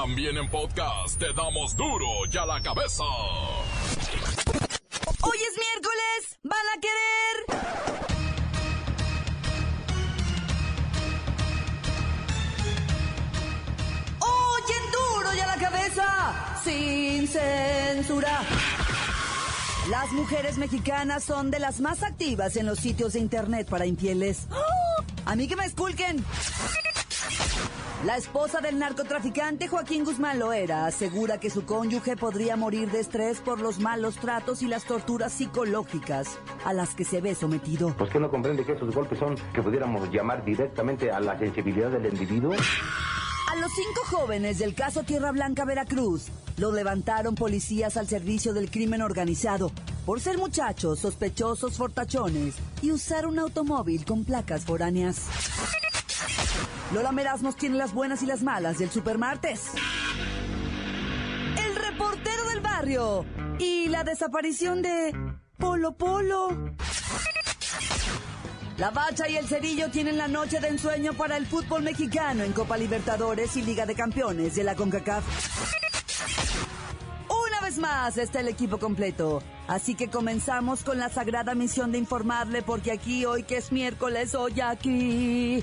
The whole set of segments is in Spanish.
También en podcast te damos duro y a la cabeza. Hoy es miércoles, van a querer. Oye, duro y a la cabeza, sin censura. Las mujeres mexicanas son de las más activas en los sitios de internet para infieles. ¡Oh! A mí que me esculquen. La esposa del narcotraficante Joaquín Guzmán Loera asegura que su cónyuge podría morir de estrés por los malos tratos y las torturas psicológicas a las que se ve sometido. Pues que no comprende que esos golpes son que pudiéramos llamar directamente a la sensibilidad del individuo. A los cinco jóvenes del caso Tierra Blanca Veracruz los levantaron policías al servicio del crimen organizado por ser muchachos sospechosos fortachones y usar un automóvil con placas foráneas. Lola Meraz nos tiene las buenas y las malas del supermartes. El reportero del barrio y la desaparición de Polo Polo. La Bacha y el Cerillo tienen la noche de ensueño para el fútbol mexicano en Copa Libertadores y Liga de Campeones de la CONCACAF. Una vez más está el equipo completo. Así que comenzamos con la sagrada misión de informarle porque aquí hoy que es miércoles, hoy aquí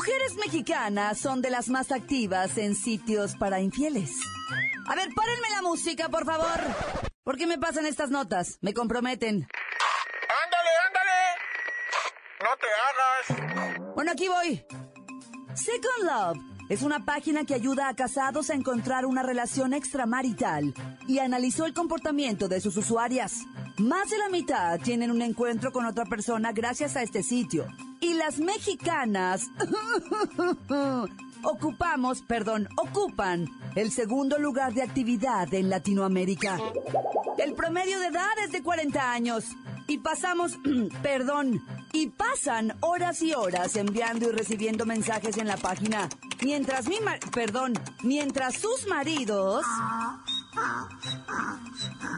Mujeres mexicanas son de las más activas en sitios para infieles. A ver, párenme la música, por favor. ¿Por qué me pasan estas notas? Me comprometen. Ándale, ándale. No te hagas. Bueno, aquí voy. Second Love es una página que ayuda a casados a encontrar una relación extramarital y analizó el comportamiento de sus usuarias. Más de la mitad tienen un encuentro con otra persona gracias a este sitio. Y las mexicanas ocupamos, perdón, ocupan el segundo lugar de actividad en Latinoamérica. El promedio de edad es de 40 años y pasamos, perdón, y pasan horas y horas enviando y recibiendo mensajes en la página. Mientras mi mar perdón, mientras sus maridos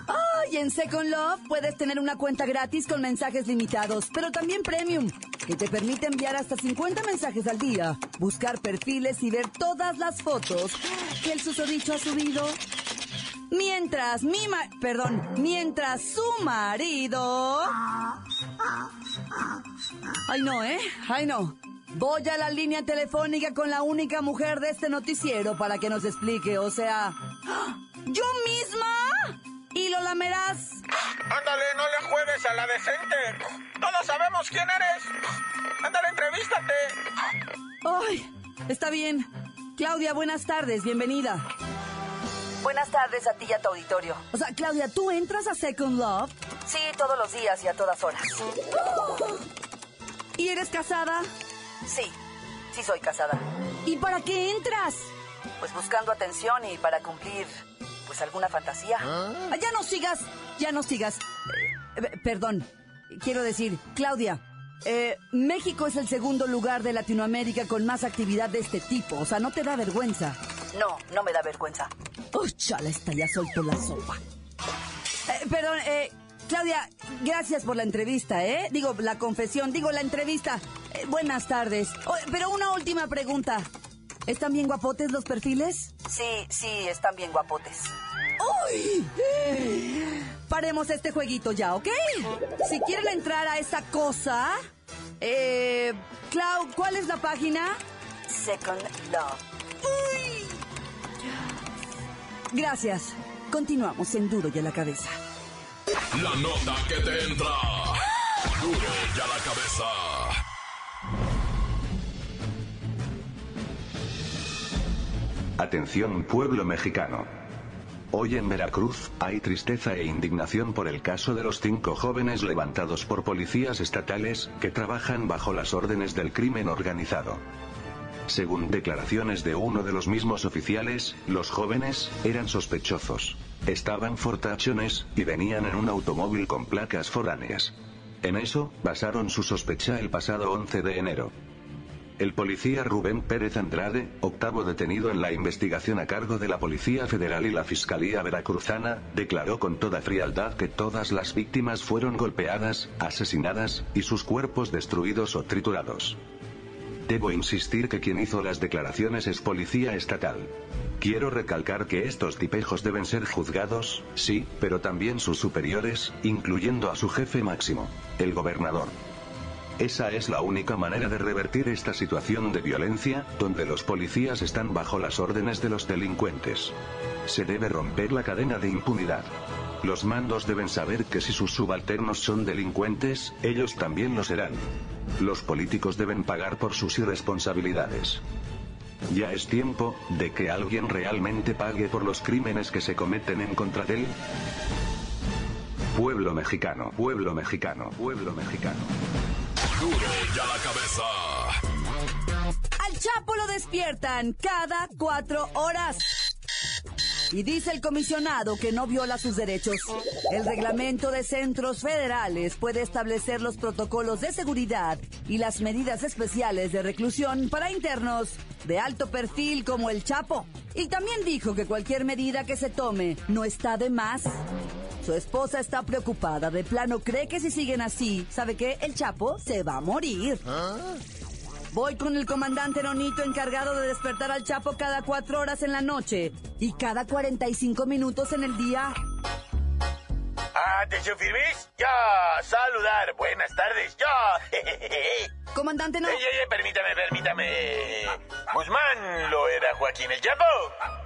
Ay, en Second Love puedes tener una cuenta gratis con mensajes limitados, pero también premium, que te permite enviar hasta 50 mensajes al día, buscar perfiles y ver todas las fotos que el susodicho ha subido. Mientras mi ma perdón, mientras su marido Ay no, ¿eh? Ay no. Voy a la línea telefónica con la única mujer de este noticiero para que nos explique, o sea, ¿yo misma? ¿Y lo lamerás? Ándale, no le juegues a la decente. Todos sabemos quién eres. Ándale, entrevístate. Ay, está bien. Claudia, buenas tardes, bienvenida. Buenas tardes a ti y a tu auditorio. O sea, Claudia, ¿tú entras a Second Love? Sí, todos los días y a todas horas. ¿Y eres casada? Sí, sí soy casada. ¿Y para qué entras? Pues buscando atención y para cumplir, pues alguna fantasía. Ah, Ya no sigas, ya no sigas. Eh, eh, perdón, quiero decir, Claudia, eh, México es el segundo lugar de Latinoamérica con más actividad de este tipo. O sea, ¿no te da vergüenza? No, no me da vergüenza. ¡Oh, chala! Esta ya soltó la sopa. Eh, perdón, eh, Claudia, gracias por la entrevista, ¿eh? Digo, la confesión, digo, la entrevista. Eh, buenas tardes. Oh, pero una última pregunta. ¿Están bien guapotes los perfiles? Sí, sí, están bien guapotes. ¡Uy! Paremos este jueguito ya, ¿ok? Si quieren entrar a esa cosa... Eh, Clau, ¿cuál es la página? Second Love. Gracias. Continuamos en Duro y a la cabeza. La nota que te entra. Duro y a la cabeza. Atención pueblo mexicano. Hoy en Veracruz, hay tristeza e indignación por el caso de los cinco jóvenes levantados por policías estatales, que trabajan bajo las órdenes del crimen organizado. Según declaraciones de uno de los mismos oficiales, los jóvenes eran sospechosos. Estaban fortachones y venían en un automóvil con placas foráneas. En eso, basaron su sospecha el pasado 11 de enero. El policía Rubén Pérez Andrade, octavo detenido en la investigación a cargo de la Policía Federal y la Fiscalía Veracruzana, declaró con toda frialdad que todas las víctimas fueron golpeadas, asesinadas, y sus cuerpos destruidos o triturados. Debo insistir que quien hizo las declaraciones es policía estatal. Quiero recalcar que estos tipejos deben ser juzgados, sí, pero también sus superiores, incluyendo a su jefe máximo, el gobernador. Esa es la única manera de revertir esta situación de violencia, donde los policías están bajo las órdenes de los delincuentes. Se debe romper la cadena de impunidad. Los mandos deben saber que si sus subalternos son delincuentes, ellos también lo serán. Los políticos deben pagar por sus irresponsabilidades. Ya es tiempo de que alguien realmente pague por los crímenes que se cometen en contra de él. Pueblo mexicano, pueblo mexicano, pueblo mexicano. Duro ya la cabeza. Al Chapo lo despiertan cada cuatro horas. Y dice el comisionado que no viola sus derechos. El reglamento de centros federales puede establecer los protocolos de seguridad y las medidas especiales de reclusión para internos de alto perfil como el Chapo. Y también dijo que cualquier medida que se tome no está de más. Su esposa está preocupada, de plano cree que si siguen así, ¿sabe qué? El Chapo se va a morir. Voy con el comandante Nonito encargado de despertar al Chapo cada cuatro horas en la noche y cada 45 minutos en el día. Atención, firmes. Ya, saludar. Buenas tardes. Ya. Comandante no. Ey, ey, ey, permítame, permítame. Guzmán, lo era Joaquín el Chapo.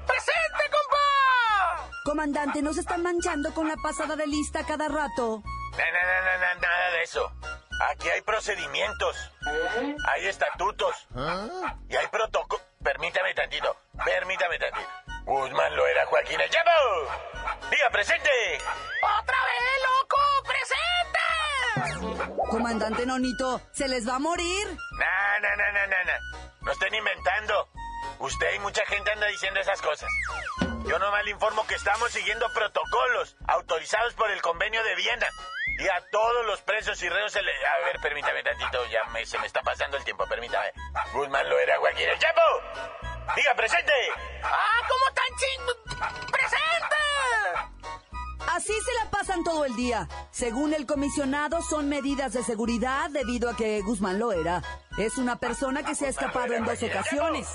¡Presente, compa! Comandante, no se están manchando con la pasada de lista cada rato. No, no, no, no, nada de eso. Aquí hay procedimientos, hay estatutos y hay protocolo. Permítame tantito, permítame tantito. Guzmán lo era Joaquín el Chapo. Diga presente. ¡Otra vez, loco! ¡Presente! Comandante Nonito, se les va a morir. No, no, no, no, no. No estén inventando. Usted y mucha gente anda diciendo esas cosas. Yo nomás le informo que estamos siguiendo protocolos autorizados por el convenio de Viena. Y a todos los presos y reos se le... A ver, permítame tantito, ya me- se me está pasando el tiempo, permítame. Guzmán lo era Joaquín el Chapo. Diga presente. ¡Ah, cómo tan ching... ¡Presente! Así se la pasan todo el día. Según el comisionado, son medidas de seguridad debido a que Guzmán Loera es una persona que se ha escapado en dos ocasiones.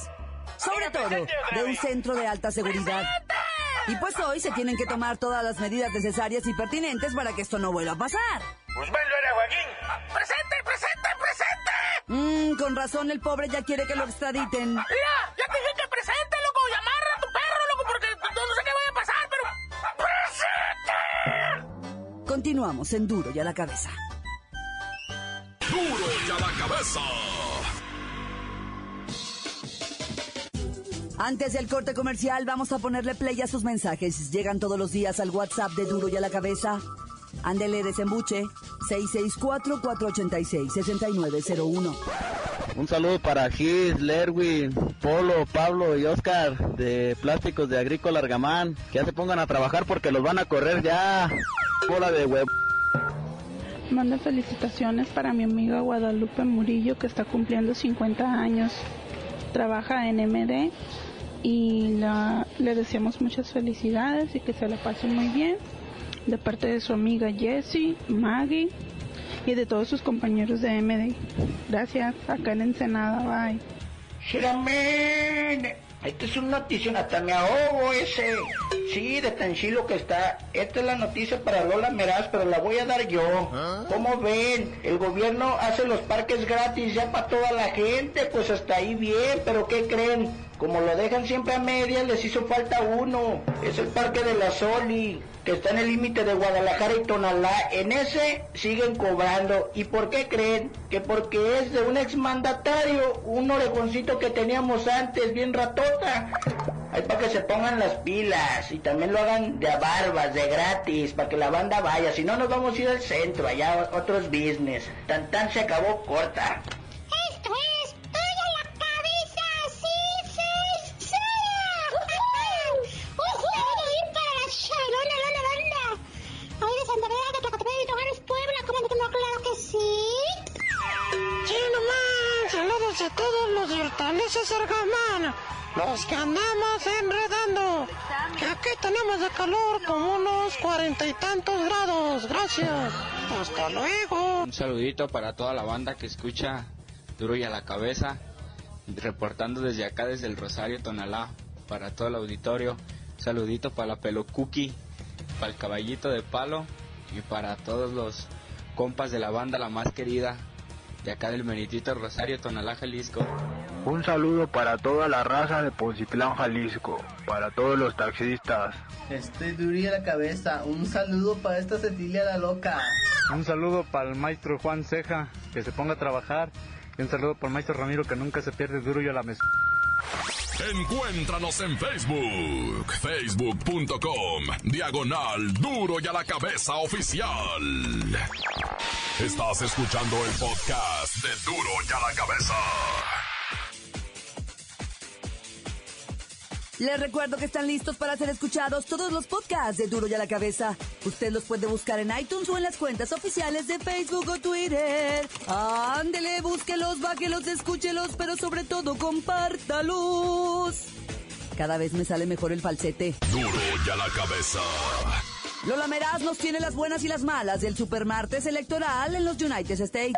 Sobre todo de un centro de alta seguridad. Y pues hoy se tienen que tomar todas las medidas necesarias y pertinentes para que esto no vuelva a pasar. Guzmán lo era Joaquín. ¡Presente, presente, presente! Mmm, con razón el pobre ya quiere que lo extraditen. Mira, ya te dije que presente, loco. Y amarra a tu perro, loco, porque no sé qué vaya a pasar, pero... ¡Presente! Continuamos en Duro y a la cabeza. Duro ya la cabeza. Antes del corte comercial, vamos a ponerle play a sus mensajes. Llegan todos los días al WhatsApp de Duro y a la cabeza. Ándele desembuche 664-486-6901. Un saludo para Gis, Lerwin, Polo, Pablo y Oscar de Plásticos de Agrícola Argamán. Que ya se pongan a trabajar porque los van a correr ya. Bola de huevo. Manda felicitaciones para mi amiga Guadalupe Murillo que está cumpliendo 50 años. Trabaja en MD y la- le deseamos muchas felicidades y que se la pase muy bien. De parte de su amiga Jessie, Maggie y de todos sus compañeros de MD. Gracias, acá en Ensenada, bye. Shiramen, esta es una noticia, hasta me ahogo ese. Sí, de tan chilo que está. Esta es la noticia para Lola Meraz, pero la voy a dar yo. ¿Cómo ven? El gobierno hace los parques gratis ya para toda la gente, pues hasta ahí bien, pero ¿qué creen? Como lo dejan siempre a medias, les hizo falta uno. Es el parque de la Soli, que está en el límite de Guadalajara y Tonalá. En ese siguen cobrando. ¿Y por qué creen? Que porque es de un exmandatario, un orejoncito que teníamos antes, bien ratota. Hay para que se pongan las pilas y también lo hagan de a barbas, de gratis, para que la banda vaya. Si no, nos vamos a ir al centro, allá otros business. Tan tan se acabó corta. Esto es César los que andamos enredando, aquí tenemos de calor como unos cuarenta y tantos grados. Gracias. Hasta luego. Un saludito para toda la banda que escucha Duro y a la cabeza, reportando desde acá, desde el Rosario Tonalá, para todo el auditorio. Un saludito para la pelo cookie, para el caballito de palo y para todos los compas de la banda, la más querida, de acá del Meritito Rosario Tonalá, Jalisco. Un saludo para toda la raza de Poncitlán, Jalisco, para todos los taxistas. Estoy duro a la cabeza. Un saludo para esta Cecilia la loca. Un saludo para el maestro Juan Ceja, que se ponga a trabajar. Y un saludo para el maestro Ramiro, que nunca se pierde duro y a la mesa. Encuéntranos en Facebook, facebook.com, diagonal duro y a la cabeza oficial. Estás escuchando el podcast de duro y a la cabeza. Les recuerdo que están listos para ser escuchados todos los podcasts de Duro y a la Cabeza. Usted los puede buscar en iTunes o en las cuentas oficiales de Facebook o Twitter. Ándele, búsquelos, báquelos, escúchelos, pero sobre todo compártalos. Cada vez me sale mejor el falsete. Duro y a la Cabeza. Lola Meraz nos tiene las buenas y las malas del supermartes electoral en los United States.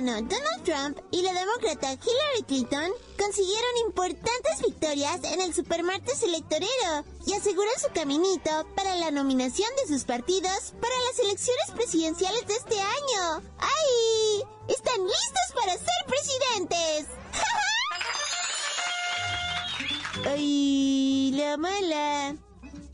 Donald Trump y la demócrata Hillary Clinton consiguieron importantes victorias en el supermartes electorero y aseguran su caminito para la nominación de sus partidos para las elecciones presidenciales de este año. ¡Ay! ¡Están listos para ser presidentes! ¡Ay! La mala.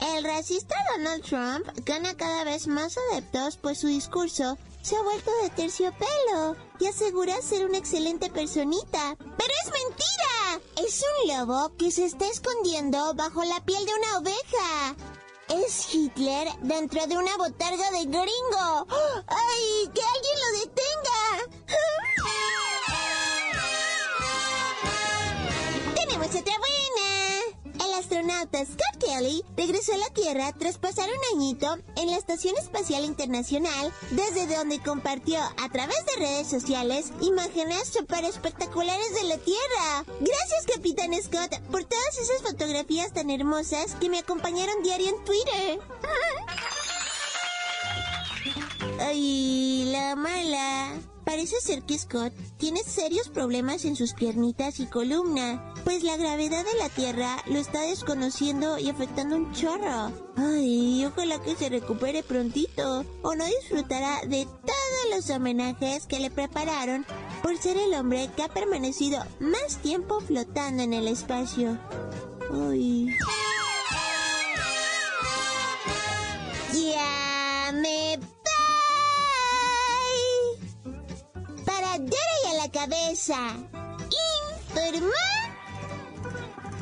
El racista Donald Trump gana cada vez más adeptos pues su discurso se ha vuelto de terciopelo y asegura ser una excelente personita. ¡Pero es mentira! Es un lobo que se está escondiendo bajo la piel de una oveja. Es Hitler dentro de una botarga de gringo. ¡Ay! ¡Que alguien lo detenga! Astronauta Scott Kelly regresó a la Tierra tras pasar un añito en la Estación Espacial Internacional, desde donde compartió a través de redes sociales imágenes súper espectaculares de la Tierra. Gracias, Capitán Scott, por todas esas fotografías tan hermosas que me acompañaron diario en Twitter. Ay, la mala. Parece ser que Scott tiene serios problemas en sus piernitas y columna, pues la gravedad de la Tierra lo está desconociendo y afectando un chorro. Ay, ojalá que se recupere prontito, o no disfrutará de todos los homenajes que le prepararon por ser el hombre que ha permanecido más tiempo flotando en el espacio. Ay. Cabeza. Informó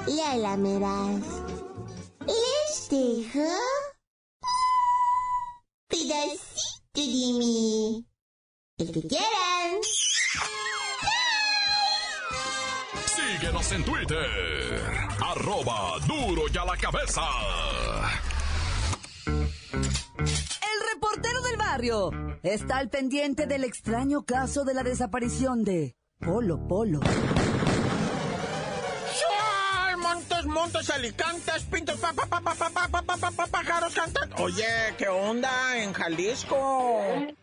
Lola Meraz. Les dejo pedacito de mí. El que quieran. Síguenos en Twitter. Arroba duro y a la cabeza. El reportero del barrio está al pendiente del extraño caso de la desaparición de Polo Polo. ¡Ay, montes, montes, alicantes, pintos, pa, pa, pa, pa, pa, pa, pa, pa, pa, pa, pájaros cantan. Oye, ¿qué onda en Jalisco?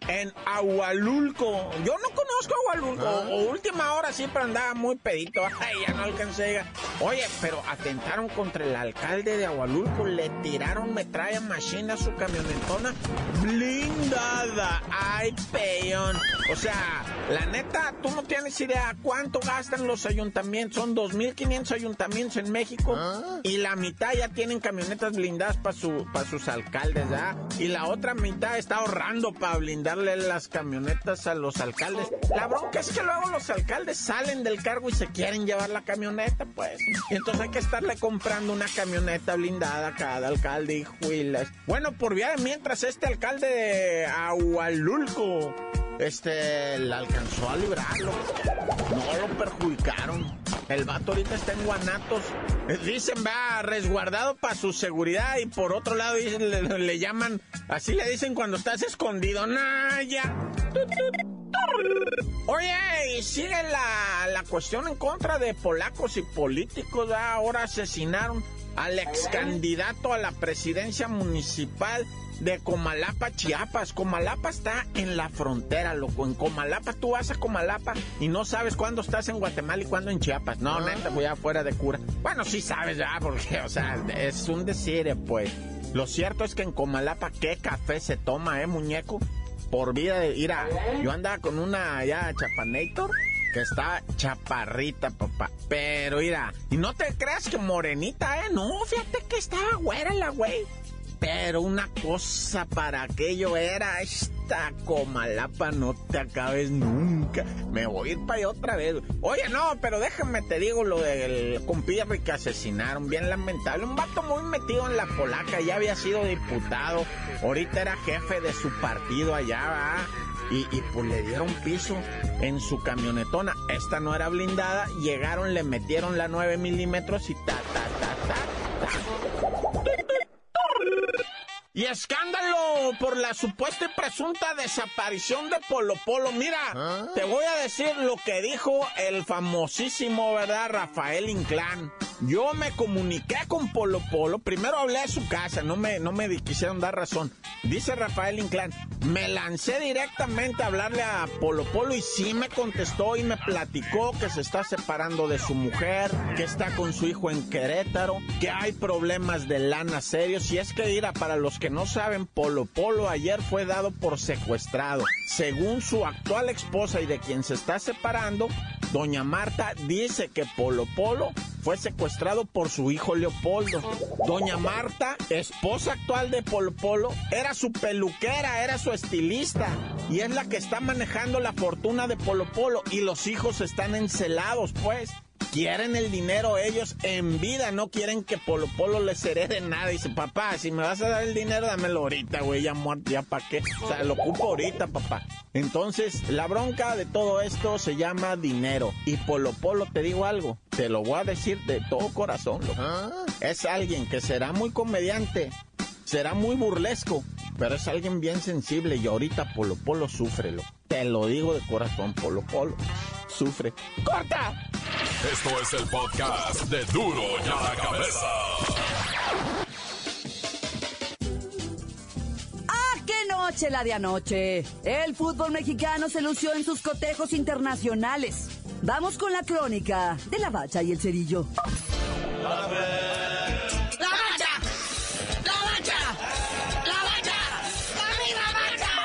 En Agualulco. Yo no conozco Agualulco. O última hora siempre andaba muy pedito. Ay, ya no alcancé. Oye, pero atentaron contra el alcalde de Agualulco. Le tiraron metralla machine a su camionetona blindada. Ay, peón. O sea, la neta, tú no tienes idea cuánto gastan los ayuntamientos. Son 2.500 ayuntamientos en México y la mitad ya tienen camionetas blindadas para su, pa sus alcaldes, ¿ah? Y la otra mitad está ahorrando para blindarle las camionetas a los alcaldes. La bronca es que luego los alcaldes salen del cargo y se quieren llevar la camioneta, pues. Y entonces hay que estarle comprando una camioneta blindada a cada alcalde, hijuelas. Bueno, por vía de mientras este alcalde de Agualulco este, la alcanzó a librarlo. No lo perjudicaron. El vato ahorita está en Guanatos. Dicen, va, resguardado para su seguridad y por otro lado dicen, le, llaman, así le dicen cuando estás escondido. Naya. Oye, y sigue la, la cuestión en contra de polacos y políticos. Ahora asesinaron al ex candidato a la presidencia municipal de Comalapa, Chiapas. Comalapa está en la frontera, loco. En Comalapa, tú vas a Comalapa y no sabes cuándo estás en Guatemala y cuándo en Chiapas. No, neta, voy afuera de cura. Bueno, sí sabes ya, porque, o sea, es un decir, pues. Lo cierto es que en Comalapa, ¿qué café se toma, eh, muñeco? Por vida de... Mira, yo andaba con una ya chapanator que está chaparrita, papá. Pero mira, y no te creas que morenita, ¿eh? No, fíjate que estaba güera la güey. Pero una cosa para aquello era esta comalapa, no te acabes nunca. Me voy a ir para allá otra vez. Oye, no, pero déjame te digo lo del compirri que asesinaron, bien lamentable. Un vato muy metido en la polaca, ya había sido diputado, ahorita era jefe de su partido allá, ¿va? Y, y, pues le dieron piso en su camionetona. Esta no era blindada. Llegaron, le metieron la 9 milímetros y ta, Y escándalo por la supuesta y presunta desaparición de Polo Polo. Mira, te voy a decir lo que dijo el famosísimo, ¿verdad? Rafael Inclán. Yo me comuniqué con Polo Polo. Primero hablé a su casa, no me, no me quisieron dar razón. Dice Rafael Inclán, me lancé directamente a hablarle a Polo Polo y sí me contestó y me platicó que se está separando de su mujer, que está con su hijo en Querétaro, que hay problemas de lana serios. Y es que, mira, para los que no saben, Polo Polo ayer fue dado por secuestrado. Según su actual esposa y de quien se está separando, Doña Marta dice que Polo Polo fue secuestrado por su hijo Leopoldo. Doña Marta, esposa actual de Polo Polo, era su peluquera, era su estilista y es la que está manejando la fortuna de Polo Polo y los hijos están encelados, pues. Quieren el dinero ellos en vida, no quieren que Polo Polo les herede nada. Dice, papá, si me vas a dar el dinero, dámelo ahorita, güey, ya muerto, ya pa' qué. O sea, lo ocupo ahorita, papá. Entonces, la bronca de todo esto se llama dinero. Y Polo Polo, te digo algo, te lo voy a decir de todo corazón, loco. Es alguien que será muy comediante, será muy burlesco, pero es alguien bien sensible y ahorita Polo Polo sufre. Te lo digo de corazón, Polo Polo sufre. ¡Corta! Esto es el podcast de Duro y a la Cabeza. ¡Ah, qué noche la de anoche! El fútbol mexicano se lució en sus cotejos internacionales. Vamos con la crónica de la bacha y el cerillo. ¡La bacha! ¡La bacha! ¡La bacha! ¡La bacha!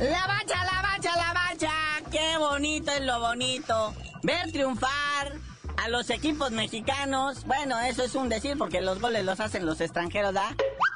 La bacha, la bacha, la bacha. Qué bonito es lo bonito. Ver triunfar a los equipos mexicanos. Bueno, eso es un decir porque los goles los hacen los extranjeros, ¿da?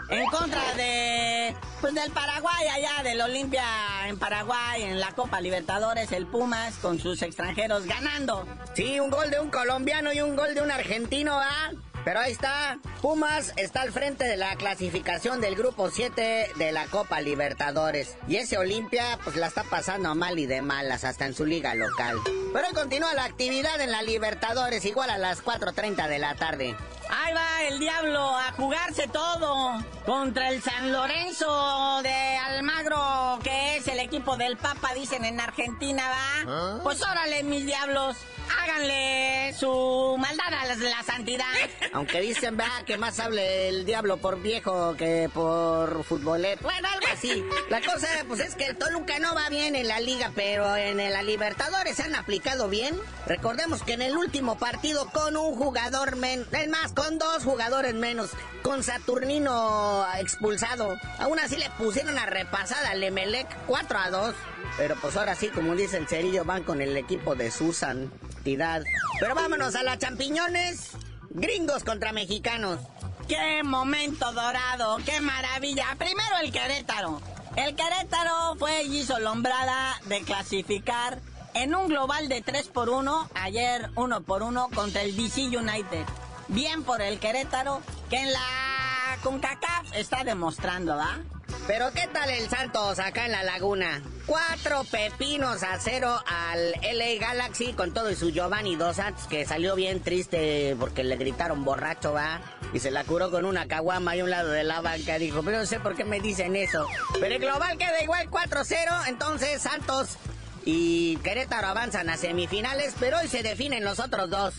En contra de, pues del Paraguay allá, del Olimpia en Paraguay, en la Copa Libertadores, el Pumas con sus extranjeros ganando. Sí, un gol de un colombiano y un gol de un argentino, ¿ah? Pero ahí está, Pumas está al frente de la clasificación del grupo 7 de la Copa Libertadores. Y ese Olimpia pues la está pasando mal y de malas hasta en su liga local. Pero continúa la actividad en la Libertadores igual a las 4.30 de la tarde. Ahí va el diablo a jugarse todo contra el San Lorenzo de Almagro, que es el equipo del Papa, dicen en Argentina, ¿va? Pues órale, mis diablos, háganle su maldad a la, la santidad. Aunque dicen, vea, que más hable el diablo por viejo que por futbolero. Bueno, algo así. La cosa, pues es que el Toluca no va bien en la liga, pero en la Libertadores se han aplicado bien. Recordemos que en el último partido con un jugador menos, es más, con dos jugadores menos, con Saturnino expulsado, aún así le pusieron a repasada al Emelec 4 a 2. Pero pues ahora sí, como dice el Cerillo, van con el equipo de su santidad. Pero vámonos a las champiñones. Gringos contra mexicanos. ¡Qué momento dorado! ¡Qué maravilla! Primero el Querétaro. El Querétaro fue y hizo lombrada de clasificar en un global de 3 por 1, ayer 1 por 1 contra el DC United. Bien por el Querétaro, que en la CONCACAF está demostrando, ¿va? Pero ¿qué tal el Santos acá en la laguna? Cuatro pepinos a cero al LA Galaxy con todo y su Giovanni Dos Santos que salió bien triste porque le gritaron borracho, va. Y se la curó con una caguama y un lado de la banca. Dijo, pero no sé por qué me dicen eso. Pero el global queda igual 4-0. Entonces Santos y Querétaro avanzan a semifinales, pero hoy se definen los otros dos.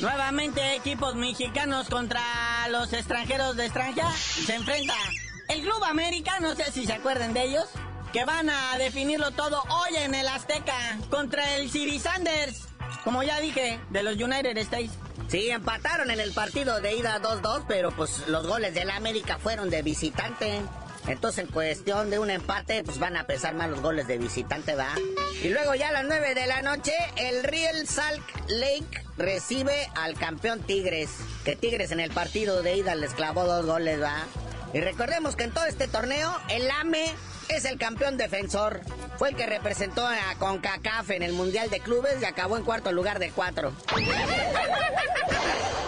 Nuevamente equipos mexicanos contra los extranjeros de extranjera se enfrenta el Club América, no sé si se acuerdan de ellos, que van a definirlo todo hoy en el Azteca contra el City Sanders, como ya dije, de los United States. Sí, empataron en el partido de ida 2-2, pero pues los goles del América fueron de visitante. Entonces, en cuestión de un empate, pues van a pesar más los goles de visitante, ¿va? Y luego ya a las 9 de la noche, el Real Salt Lake recibe al campeón Tigres. Que Tigres en el partido de ida les clavó dos goles, ¿va? Y recordemos que en todo este torneo, el AME es el campeón defensor. Fue el que representó a CONCACAF en el Mundial de Clubes y acabó en cuarto lugar de cuatro.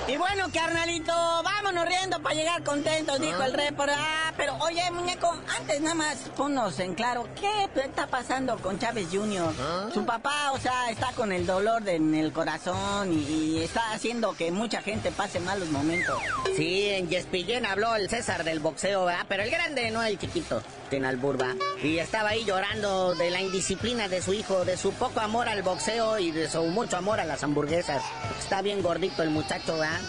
Y bueno, carnalito, vámonos riendo para llegar contentos, dijo el report. Ah, pero oye, muñeco, antes nada más ponnos en claro, ¿qué está pasando con Chávez Jr.? Su papá, o sea, está con el dolor en el corazón y, está haciendo que mucha gente pase malos momentos. Sí, en Yespillén habló el César del boxeo, ¿verdad? Pero el grande, no el chiquito, en Alburba. Y estaba ahí llorando de la indisciplina de su hijo, de su poco amor al boxeo y de su mucho amor a las hamburguesas. Está bien gordito el muchacho, ¿verdad?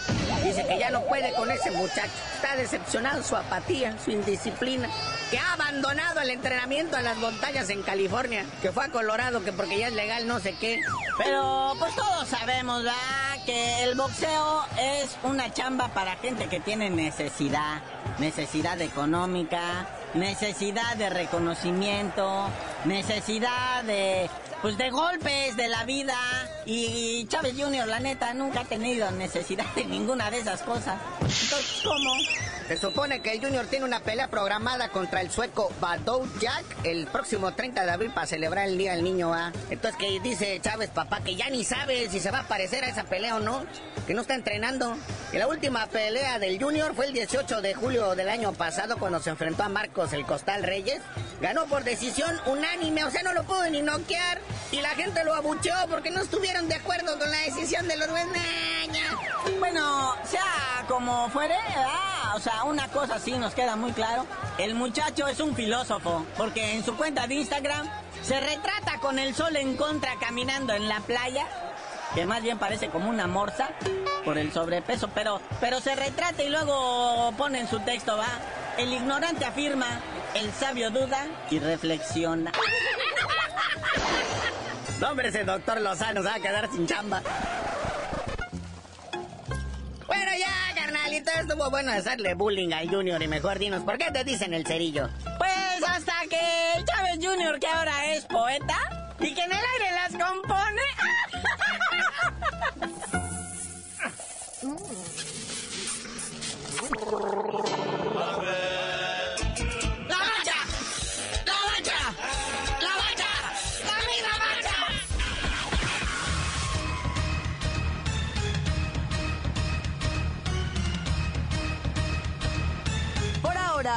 Dice que ya no puede con ese muchacho. Está decepcionado su apatía, su indisciplina. Que ha abandonado el entrenamiento a las montañas en California. Que fue a Colorado, que porque ya es legal no sé qué. Pero pues todos sabemos, ¿verdad? Que el boxeo es una chamba para gente que tiene necesidad. Necesidad económica, necesidad de reconocimiento, necesidad de pues de golpes de la vida. Y Chávez Jr., la neta, nunca ha tenido necesidad de ninguna de esas cosas. Entonces, ¿cómo? Se supone que el Junior tiene una pelea programada contra el sueco Badou Jack el próximo 30 de abril para celebrar el Día del Niño A. Entonces que dice Chávez, papá, que ya ni sabe si se va a aparecer a esa pelea o no, que no está entrenando. Y la última pelea del Junior fue el 18 de julio del año pasado cuando se enfrentó a Marcos el Costal Reyes. Ganó por decisión unánime, o sea, no lo pudo ni noquear. Y la gente lo abucheó porque no estuvieron de acuerdo con la decisión de los Bueno, sea como fuere, o sea, una cosa sí nos queda muy claro. El muchacho es un filósofo, porque en su cuenta de Instagram se retrata con el sol en contra caminando en la playa, que más bien parece como una morsa por el sobrepeso, pero, pero se retrata y luego pone en su texto, va. El ignorante afirma, el sabio duda y reflexiona. Hombre, ese doctor Lozano se va a quedar sin chamba. Estuvo bueno hacerle bullying al Junior y mejor dinos, ¿por qué te dicen el cerillo? Pues hasta que Chávez Junior, que ahora es poeta, y que en el aire las compone.